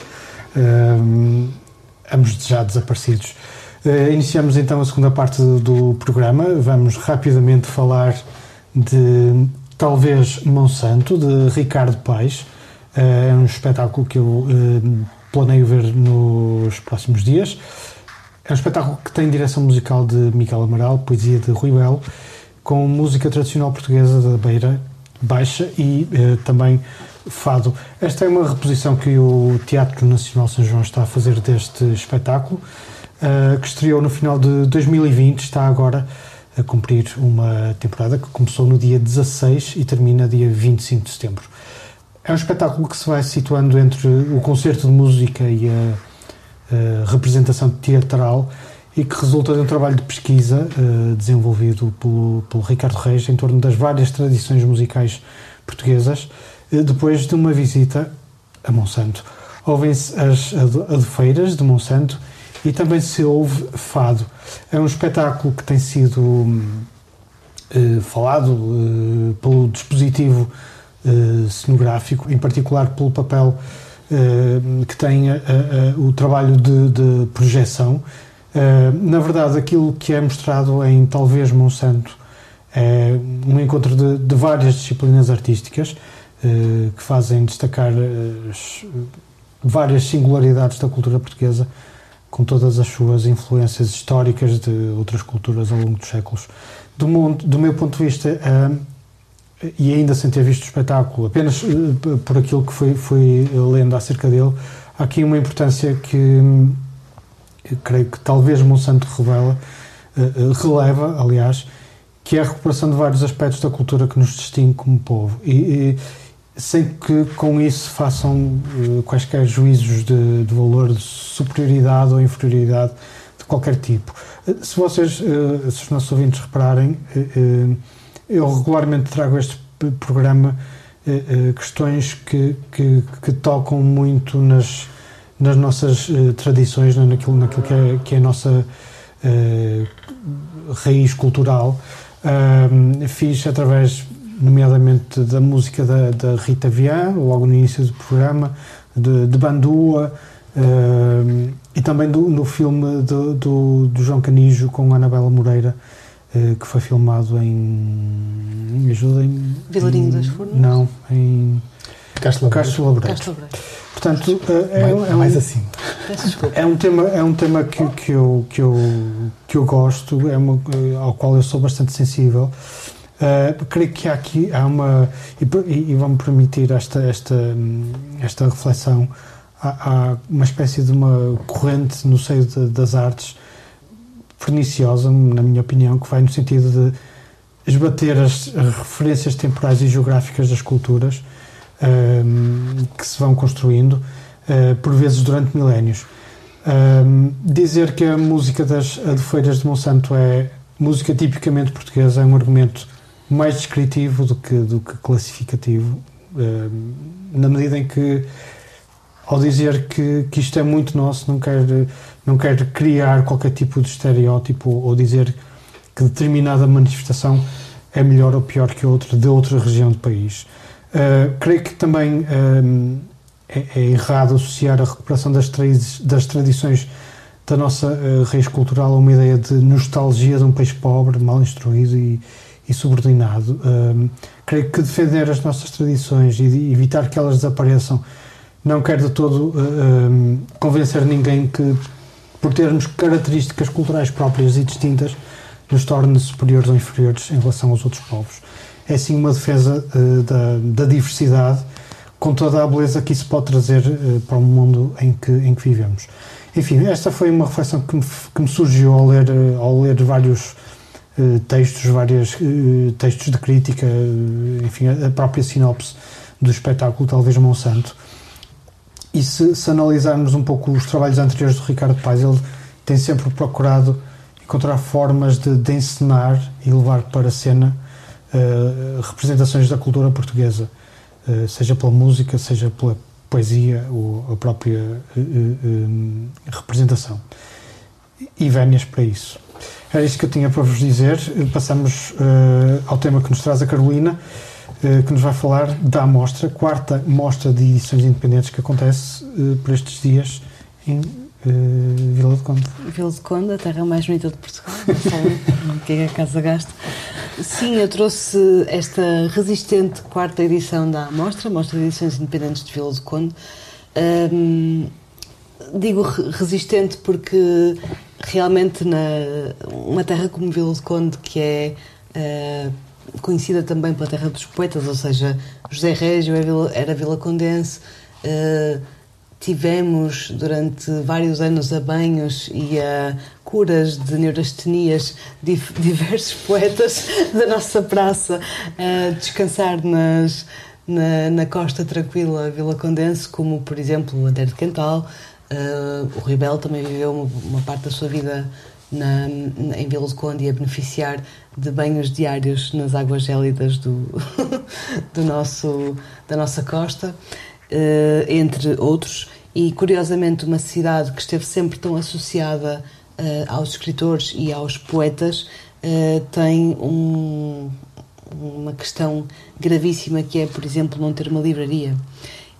uh, ambos já desaparecidos. Uh, iniciamos então a segunda parte do, do, programa. Vamos rapidamente falar de talvez Monsanto, de Ricardo Paes. é um espetáculo que eu planeio ver nos próximos dias. É um espetáculo que tem direção musical de Miguel Amaral, poesia de Rui Belo, com música tradicional portuguesa da Beira Baixa e eh, também fado. Esta é uma reposição que o Teatro Nacional São João está a fazer deste espetáculo, eh, que estreou no final de 2020, está agora a cumprir uma temporada que começou no dia 16 e termina dia 25 de setembro. É um espetáculo que se vai situando entre o concerto de música e a, a representação teatral e que resulta de um trabalho de pesquisa uh, desenvolvido pelo, pelo, Ricardo Reis em torno das várias tradições musicais portuguesas, uh, depois de uma visita a Monsanto. Ouvem-se as adofeiras de Monsanto e também se ouve fado. É um espetáculo que tem sido uh, falado pelo dispositivo cenográfico, em particular pelo papel que tem o trabalho de, de projeção na verdade, aquilo que é mostrado em talvez Monsanto é um encontro de, de várias disciplinas artísticas uh, que fazem destacar as várias singularidades da cultura portuguesa com todas as suas influências históricas de outras culturas ao longo dos séculos. Do, mundo, do meu ponto de vista, e ainda sem ter visto o espetáculo, apenas por aquilo que fui, fui lendo acerca dele, há aqui uma importância que creio que talvez Monsanto revela, uh, releva, aliás, que é a recuperação de vários aspectos da cultura que nos distingue como povo. E, e sem que com isso façam uh, quaisquer juízos de, de, valor de superioridade ou inferioridade de qualquer tipo. Se vocês, se os nossos ouvintes repararem, eu regularmente trago este programa questões que, que, que tocam muito nas nas nossas uh, tradições, né, naquilo, naquilo que, é, que é a nossa uh, raiz cultural. Uh, fiz através, nomeadamente, da música da, da, Rita Vian, logo no início do programa, de, de Bandua, e também do, no filme do, do, do João Canijo com Anabela Moreira, que foi filmado em. Me ajudem. Vilarinho das Furnas? Não, em. Castro Laboreiro. Portanto, é, é, é mais assim. É um tema, é um tema que, que, eu, que, eu, que eu gosto, é uma, ao qual eu sou bastante sensível. Uh, creio que há aqui há uma e, e vão-me permitir esta esta esta reflexão há, há, uma espécie de uma corrente no seio de, das artes perniciosa na minha opinião que vai no sentido de esbater as referências temporais e geográficas das culturas um, que se vão construindo, uh, por vezes durante milénios. Um, dizer que a música das adofeiras de Monsanto é música tipicamente portuguesa é um argumento mais descritivo do que, do que classificativo, um, na medida em que, ao dizer que, que isto é muito nosso, não quer, não quer criar qualquer tipo de estereótipo ou dizer que determinada manifestação é melhor ou pior que outra de outra região do país. Uh, creio que também uh, é, é, errado associar a recuperação das, das tradições da nossa uh, raiz cultural a uma ideia de nostalgia de um país pobre, mal instruído e, e subordinado. creio que defender as nossas tradições e evitar que elas desapareçam não quer de todo convencer ninguém que, por termos características culturais próprias e distintas, nos torne superiores ou inferiores em relação aos outros povos é sim uma defesa uh, da, da, diversidade, com toda a beleza que isso pode trazer uh, para o mundo em que, em que vivemos. Enfim, esta foi uma reflexão que me, que me surgiu ao ler, uh, ao ler vários textos, vários textos de crítica, enfim, a própria sinopse do espetáculo, talvez Monsanto. E se, se analisarmos um pouco os trabalhos anteriores do Ricardo Paz, ele tem sempre procurado encontrar formas de, de encenar e levar para a cena uh, representações da cultura portuguesa, uh, seja pela música, seja pela poesia ou a própria uh, representação. E vénias para isso. Era isto que eu tinha para vos dizer. Passamos ao tema que nos traz a Carolina. eh, que nos vai falar da mostra, quarta mostra de edições independentes que acontece eh, por estes dias em eh, Vila de Conde. Vila de Conde, a terra mais bonita de Portugal, não *laughs* que é a casa gasta. Sim, eu trouxe esta resistente quarta edição da Mostra, Mostra de Edições Independentes de Vila de Conde. Hum, digo re- resistente porque realmente na, uma terra como Vila de Conde, que é eh, conhecida também pela terra dos poetas, ou seja, José Régio é vila- era vilacondense, eh, tivemos durante vários anos a banhos e a curas de neurastenias *laughs* diversos poetas da nossa praça a descansar nas, na, na costa tranquila vilacondense, como por exemplo o André de Quental, eh, o Ribel também viveu uma, uma parte da sua vida na, na- em Vila de Conde a beneficiar de banhos diários nas águas gélidas do, *laughs* do nosso, da nossa costa, entre outros. E curiosamente, uma cidade que esteve sempre tão associada eh, aos escritores e aos poetas eh, tem um- uma questão gravíssima que é, por exemplo, não ter uma livraria.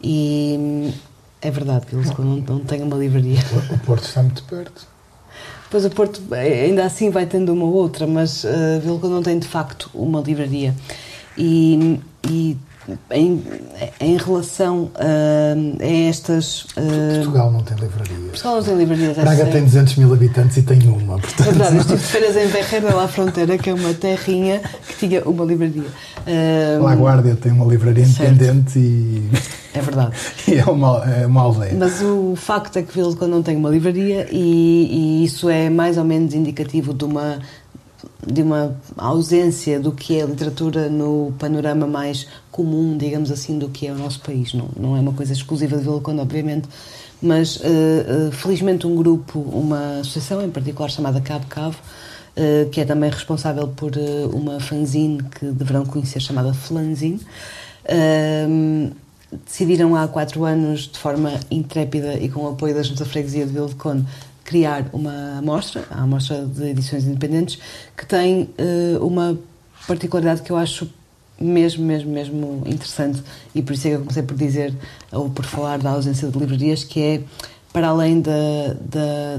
E hum, é verdade, Conde não, não tem uma livraria. O Porto está muito perto. Pois o Porto eh, ainda assim vai tendo uma ou outra, mas uh, Vila Conde não tem de facto uma livraria. E, e em, em relação a, a estas. Uh, Portugal não tem livraria. Portugal não tem livrarias. é Braga tem 200 mil habitantes e tem uma, É portanto. verdade, eu estive de férias em Berreira, lá à fronteira, que é uma terrinha que tinha uma livraria. Uh, La Guardia tem uma livraria Certo. independente e, É verdade. *laughs* e é, uma, é uma aldeia. Mas o facto é que Vila de Conde não tem uma livraria e, e isso é mais ou menos indicativo de uma de uma ausência do que é a literatura no panorama mais comum, digamos assim, do que é o nosso país. Não, não é uma coisa exclusiva de Vila de Conde, obviamente, mas eh, eh, felizmente um grupo, uma associação em particular chamada Cabo Cavo, eh, que é também responsável por uma fanzine que deverão conhecer chamada Flanzine, eh, decidiram há quatro anos, de forma intrépida e com o apoio da Junta Freguesia de Vila de Conde, criar uma amostra, a amostra de edições independentes, que tem eh, uma particularidade que eu acho mesmo, mesmo, mesmo interessante. E por isso é que eu comecei por dizer, ou por falar da ausência de livrarias, que é para além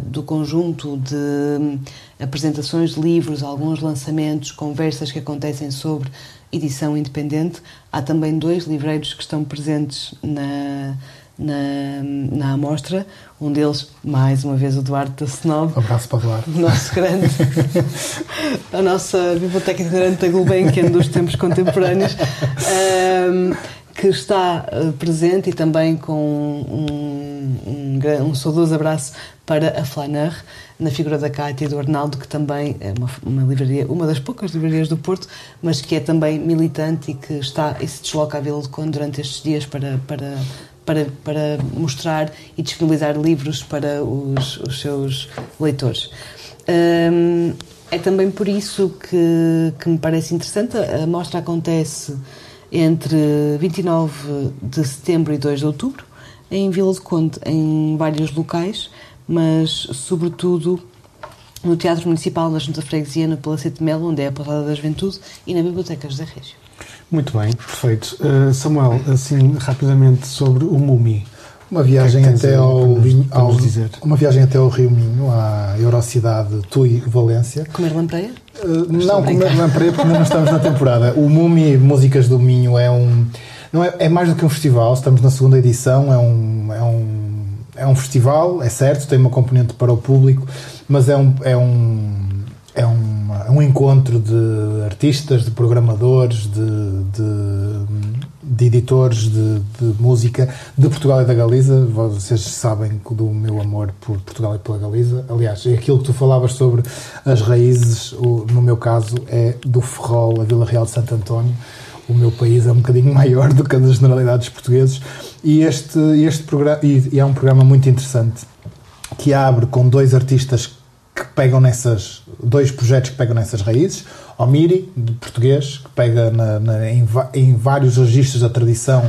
do conjunto de hum, apresentações de livros, alguns lançamentos, conversas que acontecem sobre edição independente, há também dois livreiros que estão presentes na, na, na amostra. Um deles, mais uma vez, o Duarte da Snob, Um abraço para o Duarte. o nosso grande, *laughs* a nossa biblioteca itinerante da Gulbenkian dos tempos contemporâneos, ahm, que está eh, presente e também com um, um, um saudoso abraço para a Flaneur, na figura da Cátia e do Arnaldo, que também é uma, uma livraria, uma das poucas livrarias do Porto, mas que é também militante e que está e se desloca à Vila de Conde durante estes dias para, para, para, para mostrar e disponibilizar livros para os, os seus leitores. Hum, é também por isso que, que me parece interessante. A mostra acontece entre 29 de setembro e 2 de outubro, em Vila de Conde, em vários locais, mas sobretudo no Teatro Municipal da Junta Freguesia, no Palacete de Melo, onde é a Palavra da Juventude, e na Biblioteca José Régio. Muito bem, perfeito. Uh, Samuel, assim, rapidamente sobre o Mumi. Uma viagem que é que até ao, nos- Vinho- ao- dizer? uma viagem até ao Rio Minho, à Eurocidade Tui Valência. Comer lampreia? Uh, não, como é lampreia porque ainda não estamos na temporada. O Mumi Músicas do Minho é um. Não é, é mais do que um festival, estamos na segunda edição, é um, é um, é um festival, é certo, tem uma componente para o público, mas é um, é um, é um, é um encontro de artistas, de programadores, de, de, de editores de, de música de Portugal e da Galiza. Vocês sabem do meu amor por Portugal e pela Galiza. Aliás, é aquilo que tu falavas sobre as raízes, no meu caso, é do Ferrol, a Vila Real de Santo António. O meu país é um bocadinho *laughs* maior do que a das generalidades portugueses. E este, este programa, e, e é um programa muito interessante que abre com dois artistas que pegam nessas dois projetos que pegam nessas raízes o Miri de português que pega na- na- em, em vários registros da tradição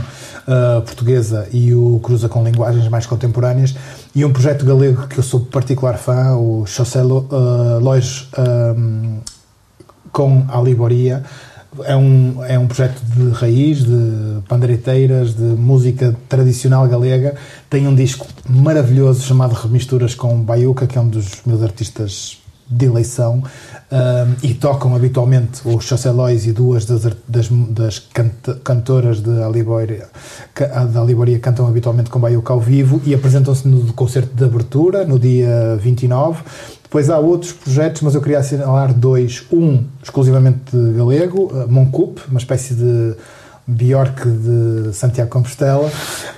ah, portuguesa e o cruza com linguagens mais contemporâneas e um projeto galego que eu sou particular fã o Chocelo uh, Lois com a Liboria é um, é um projeto de raiz, de pandereteiras, de música tradicional galega. Tem um disco maravilhoso chamado Remisturas com Baiuca, que é um dos meus artistas de eleição. Um, e tocam habitualmente os Chacelóis e duas das, das, das canta, cantoras de da Aliboria cantam habitualmente com Baiuca ao vivo e apresentam-se no concerto de abertura, no dia 29. Depois há outros projetos, mas eu queria assinalar dois. Um exclusivamente de galego, Moncup, uma espécie de Bjork de Santiago Compostela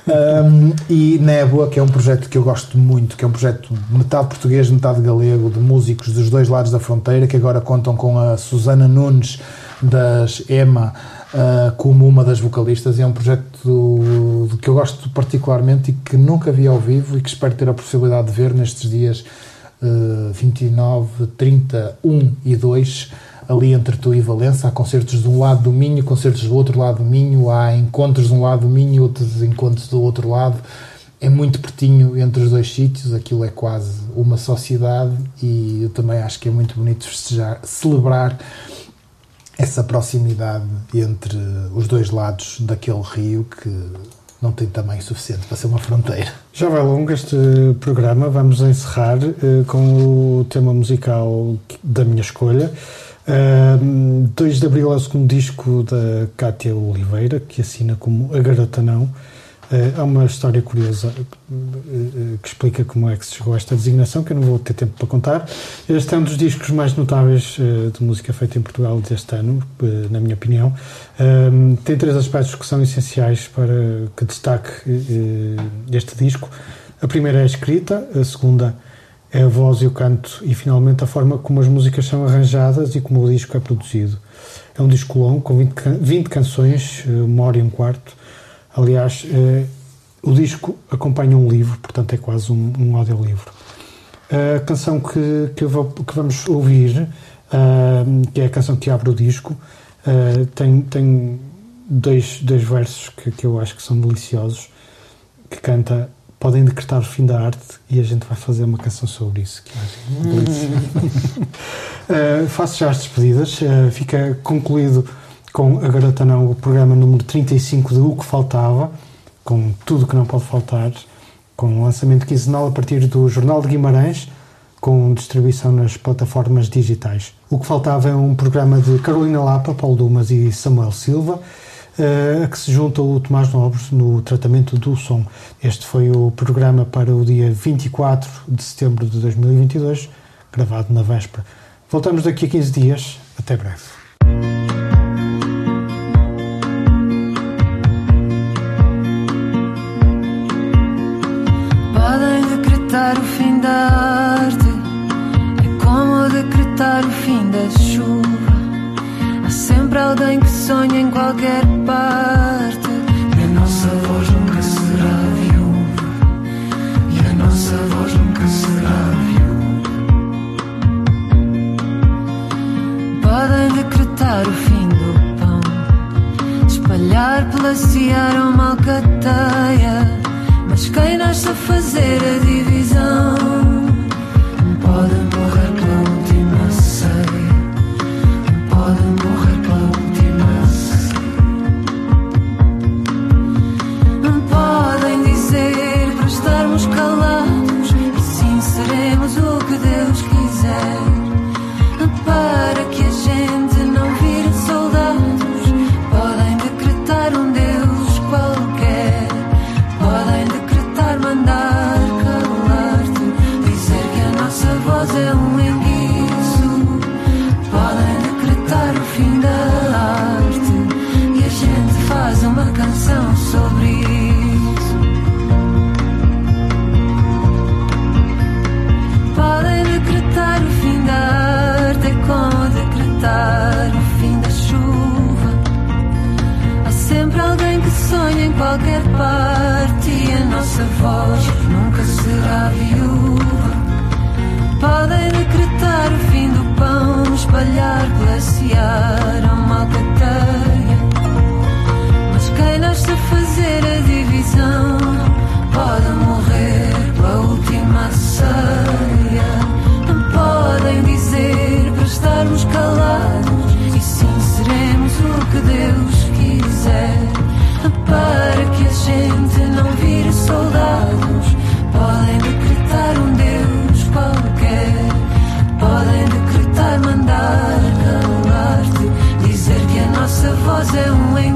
um, e Néboa, que é um projeto que eu gosto muito, que é um projeto metade português, metade galego, de músicos dos dois lados da fronteira, que agora contam com a Susana Nunes das EMA uh, como uma das vocalistas. É um projeto que eu gosto particularmente e que nunca vi ao vivo e que espero ter a possibilidade de ver nestes dias uh, 29, 30, 1 e 2 ali entre tu e Valença. Há concertos de um lado do Minho, concertos do outro lado do Minho, há encontros de um lado do Minho, outros encontros do outro lado. É muito pertinho entre os dois sítios, aquilo é quase uma sociedade e eu também acho que é muito bonito festejar, celebrar essa proximidade entre os dois lados daquele rio que não tem tamanho suficiente para ser uma fronteira. Já vai longo este programa, vamos encerrar uh, com o tema musical da minha escolha. Uh, 2 de Abril é o segundo disco da Cátia Oliveira, que assina como A Garota Não. Uh, há uma história curiosa uh, que explica como é que se chegou a esta designação, que eu não vou ter tempo para contar. Este é um dos discos mais notáveis uh, de música feita em Portugal deste ano, na minha opinião. tem três aspectos que são essenciais para que destaque este disco. A primeira é a escrita, a segunda é a voz e o canto e finalmente a forma como as músicas são arranjadas e como o disco é produzido. É um disco longo, com 20, 20 canções, eh, uma hora e um quarto. Aliás, eh, o disco acompanha um livro, portanto é quase um, um audiolivro. A canção que, que, vou, que vamos ouvir, uh, que é a canção que abre o disco, uh, tem, tem dois, dois versos que, que eu acho que são deliciosos, que canta podem decretar o fim da arte e a gente vai fazer uma canção sobre isso. Que uh, *laughs* faço já as despedidas. Uh, fica concluído com a Garota Não, o programa número 35 de O que Faltava, com tudo o que não pode faltar, com lançamento quinzenal a partir do Jornal de Guimarães, com distribuição nas plataformas digitais. O que faltava é um programa de Carolina Lapa, Paulo Dumas e Samuel Silva eh, a que se junta o Tomás Nobres no tratamento do som. Este foi o programa para o dia 24 de setembro de 2022, gravado na véspera. Voltamos daqui a 15 dias. Até breve. Decretar o fim da arte, é como decretar o fim da chuva sempre alguém que sonha em qualquer parte. E a nossa voz nunca será viúva. E a nossa voz nunca será viúva. Podem decretar o fim do pão, espalhar pela seara uma alcateia. Mas quem nasce a fazer a divisão pode sempre alguém que sonha em qualquer parte e a nossa voz nunca será viúva. Podem decretar o fim do pão, espalhar, glaciar a uma alcateia. Mas quem nasce a fazer a divisão pode morrer pela última ceia. Não podem dizer para estarmos calados soldados podem decretar um Deus qualquer, podem decretar mandar calar-te, dizer que a nossa voz é um engano.